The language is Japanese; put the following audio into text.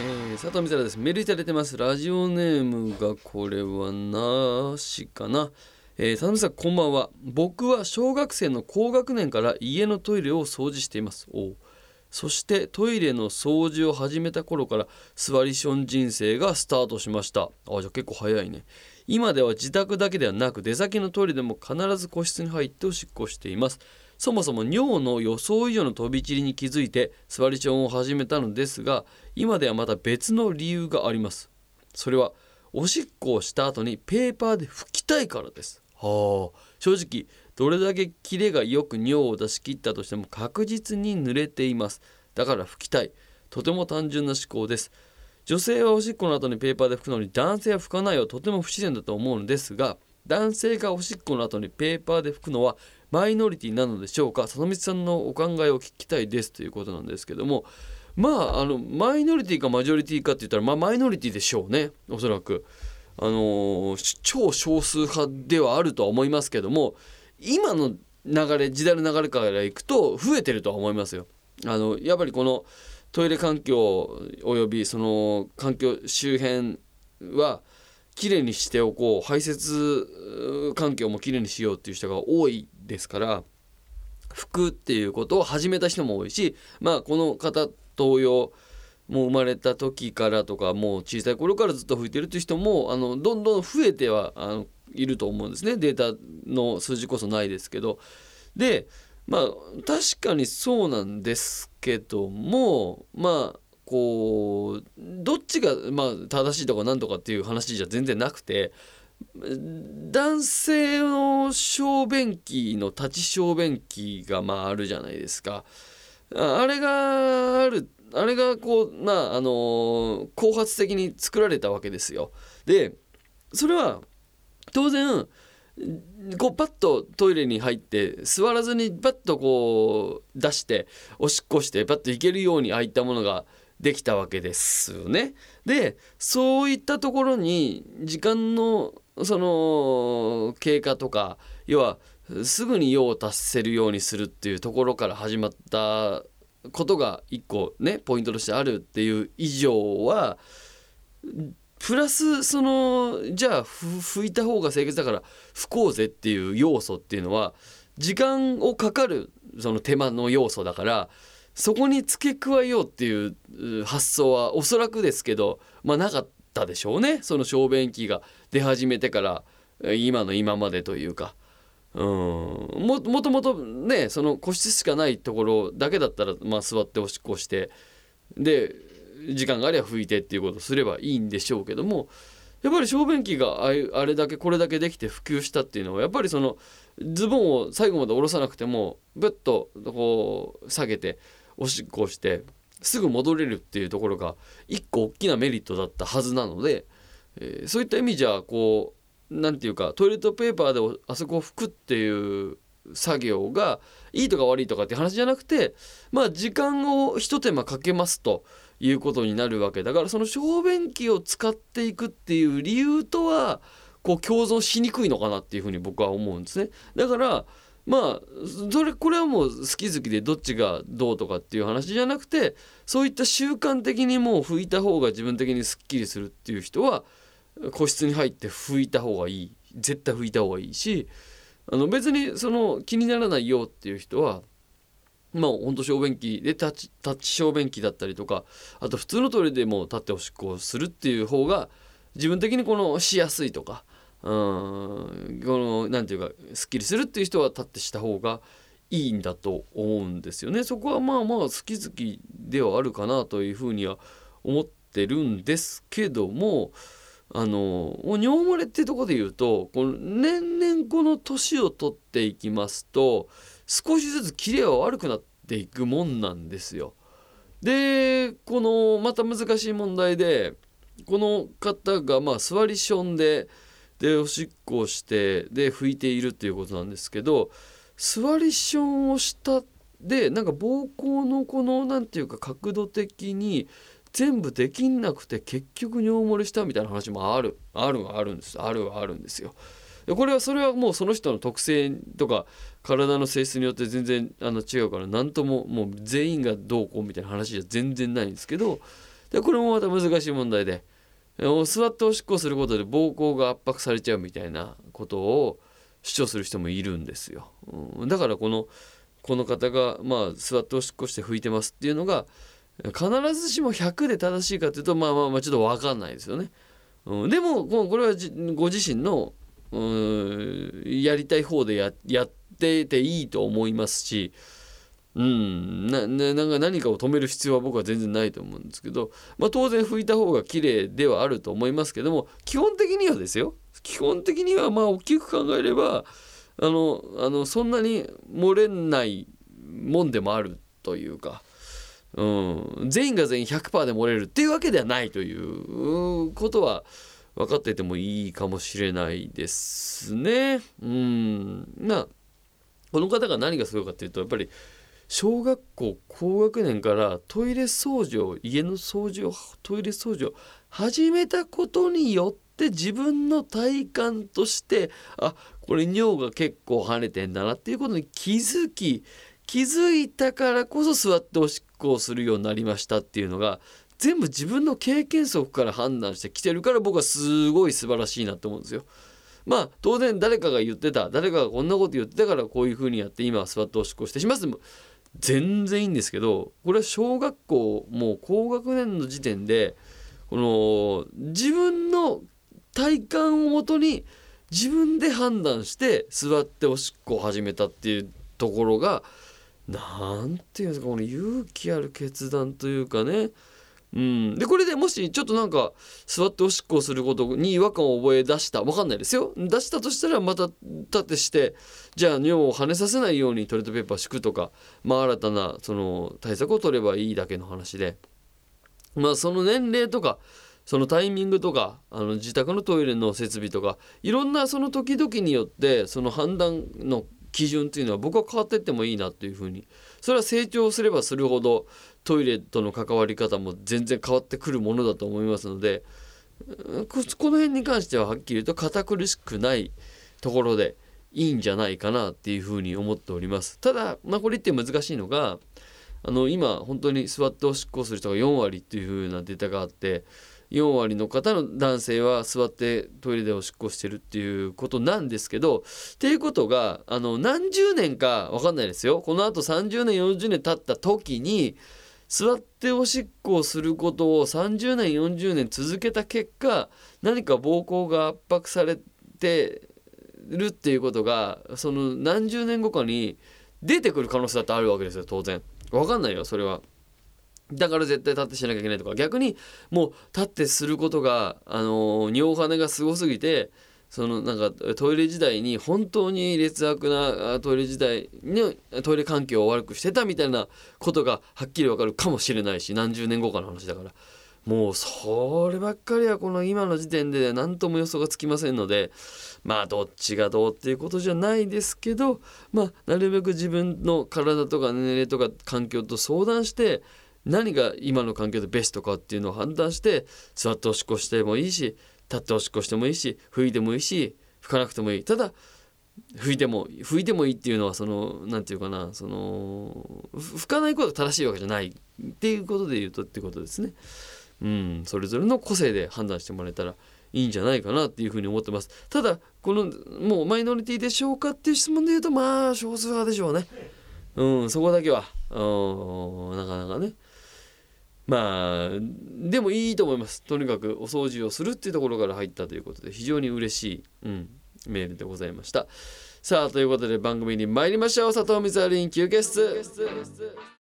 えー、佐藤美沙です。メールいただいてます。ラジオネームがこれはなしかな。えー、佐藤さんこんばんは。僕は小学生の高学年から家のトイレを掃除しています。おそしてトイレの掃除を始めた頃から座りション人生がスタートしました。あじゃあ結構早いね。今では自宅だけではなく出先のトイレでも必ず個室に入っておしっこしています。そもそも尿の予想以上の飛び散りに気づいて座りションを始めたのですが今ではまた別の理由があります。それはおしっこをした後にペーパーで拭きたいからです。はあ。正直どれだけキレがよく尿を出し切ったとしても確実に濡れています。だから拭きたい。とても単純な思考です。女性はおしっこの後にペーパーで拭くのに男性は拭かないはとても不自然だと思うのですが男性がおしっこの後にペーパーで拭くのはマイノリティなのでしょうか？佐野光さんのお考えを聞きたいですということなんですけどもまああのマイノリティかマジョリティかって言ったらまあマイノリティでしょうねおそらく。あの、超少数派ではあるとは思いますけども今の流れ時代の流れからいくと増えてるとは思いますよ。あのやっぱりこのトイレ環境およびその環境周辺はきれいにしておこう排泄環境もきれいにしようっていう人が多いですから服っていうことを始めた人も多いしまあこの方同様もう生まれた時からとかもう小さい頃からずっと吹いてるっていう人もあのどんどん増えてはあのいると思うんですねデータの数字こそないですけど。でまあ確かにそうなんですけどもまあこうどっちがまあ正しいとかなんとかっていう話じゃ全然なくて男性の小便器の立ち小便器がまああるじゃないですか。あれがあるあれがこうまああの後発的に作られたわけですよ。でそれは当然こうパッとトイレに入って座らずにパッとこう出しておしっこしてパッといけるようにああいったものができたわけですよね。でそういったところに時間のその経過とか要はすぐに用を達せるようにするっていうところから始まったことが一個ねポイントとしてあるっていう以上はプラスそのじゃあ拭いた方が清潔だから拭こうぜっていう要素っていうのは時間をかかるその手間の要素だからそこに付け加えようっていう発想はおそらくですけどまあなかった。たでしょうねその小便器が出始めてから今の今までというか。うんももともとねその個室しかないところだけだったら、まあ、座っておしっこしてで時間があれば拭いてっていうことをすればいいんでしょうけどもやっぱり小便器があれだけこれだけできて普及したっていうのはやっぱりそのズボンを最後まで下ろさなくてもブッとこう下げておしっこをしてすぐ戻れるっていうところが一個大きなメリットだったはずなので、えー、そういった意味じゃこう何て言うかトイレットペーパーであそこを拭くっていう作業がいいとか悪いとかって話じゃなくてまあ時間を一手間かけますということになるわけだからその小便器を使っていくっていう理由とはこう共存しにくいのかなっていうふうに僕は思うんですね。だからまあそれこれはもう好き好きでどっちがどうとかっていう話じゃなくてそういった習慣的にもう拭いた方が自分的にすっきりするっていう人は個室に入って拭いた方がいい。絶対拭いた方がいいしあの別にその気にならないよっていう人はまあほんと小便器で立ち立ち小便器だったりとかあと普通のトイレでも立っておしっこをするっていう方が自分的にこのしやすいとかうんこの何て言うかすっきりするっていう人は立ってした方がいいんだと思うんですよね。そこはまあまあ好き好きではあるかなというふうには思ってるんですけどもあの尿漏れってとこで言うとこの年々この年を取っていきますと少しずつキレは悪くなっていくもんなんですよ。でこのまた難しい問題でこの方がまあ座りションででおしっこをしてで拭いているっていうことなんですけど座りションをしたでなんか膀胱のこの何て言うか角度的に全部できなくて結局尿漏れしたみたいな話もあるあるはあるんですあるはあるんですよ。でこれはそれはもうその人の特性とか体の性質によって全然あの違うから何とももう全員がどうこうみたいな話じゃ全然ないんですけどでこれもまた難しい問題で座っておしっこすることで膀胱が圧迫されちゃうみたいなことを主張する人もいるんですよ。うん、だからこのこの方がまあ座っておしっこして拭いてますっていうのが必ずしも100で正しいかというとまあまあまあちょっと分かんないですよね。うん、でもこれはご自身のうんやりたい方でやってていいと思いますし、うん、ななんか何かを止める必要は僕は全然ないと思うんですけど、まあ、当然拭いた方が綺麗ではあると思いますけども基本的にはですよ基本的にはまあ大きく考えればあのあのそんなに漏れないもんでもあるというか。うん、全員が全員100%で漏れるっていうわけではないということは分かっててもいいかもしれないですね。うんなこの方が何がすごいかっていうとやっぱり小学校高学年からトイレ掃除を家の掃除をトイレ掃除を始めたことによって自分の体感としてあこれ尿が結構跳ねてんだなっていうことに気づき気づいたからこそ座っておしっこをするようになりましたっていうのが全部自分の経験則から判断してきてるから僕はすごい素晴らしいなと思うんですよ。まあ当然誰かが言ってた誰かがこんなこと言ってたからこういうふうにやって今は座っておしっこしてします全然いいんですけどこれは小学校もう高学年の時点でこの自分の体感をもとに自分で判断して座っておしっこを始めたっていうところが何て言うんですかこの勇気ある決断というかね。うん、でこれでもしちょっとなんか座っておしっこをすることに違和感を覚え出した。分かんないですよ。出したとしたらまた立てしてじゃあ尿を跳ねさせないようにトイレットペーパー敷くとか、まあ、新たなその対策を取ればいいだけの話で。まあその年齢とかそのタイミングとかあの自宅のトイレの設備とかいろんなその時々によってその判断の基準っていうのは僕は変わっていってもいいなっていうふうに。それは成長すればするほどトイレとの関わり方も全然変わってくるものだと思いますのでこの辺に関してははっきり言うと堅苦しくないところでいいんじゃないかなっていうふうに思っております。ただ、まあ、これって難しいのがあの今本当に座っておしっこをする人が4割っていうふうなデータがあって4割の方の男性は座ってトイレでおしっこしてるっていうことなんですけどっていうことがあの何十年か分かんないですよこのあと30年40年経った時に座っておしっこをすることを30年40年続けた結果何か膀胱が圧迫されてるっていうことがその何十年後かに出てくる可能性だってあるわけですよ当然。分かんないよそれは。だから絶対立ってしなきゃいけないとか。逆にもう立ってすることが、あの尿跳ねがすごすぎてそのなんかトイレ時代に本当に劣悪なトイレ時代にトイレ環境を悪くしてたみたいなことがはっきりわかるかもしれないし何十年後かの話だから。もうそればっかりはこの今の時点で何とも予想がつきませんのでまあどっちがどうっていうことじゃないですけどまあなるべく自分の体とか年齢とか環境と相談して何が今の環境でベストかっていうのを判断して座っておしっこしてもいいし立っておしっこしてもいいし拭いてもいいし拭かなくてもいいただ拭いても拭いてもいいっていうのはその何て言うかなその拭かないことが正しいわけじゃないっていうことで言うとってことですね。うん、それぞれの個性で判断してもらえたらいいんじゃないかなっていうふうに思ってます。ただこのもうマイノリティでしょうかっていう質問で言うとまあ少数派でしょうね。うん、そこだけはうんなかなかね。まあでもいいと思います。とにかくお掃除をするっていうところから入ったということで非常に嬉しい、うん、メールでございました。さあということで番組に参りましょう。佐藤光晴休憩室。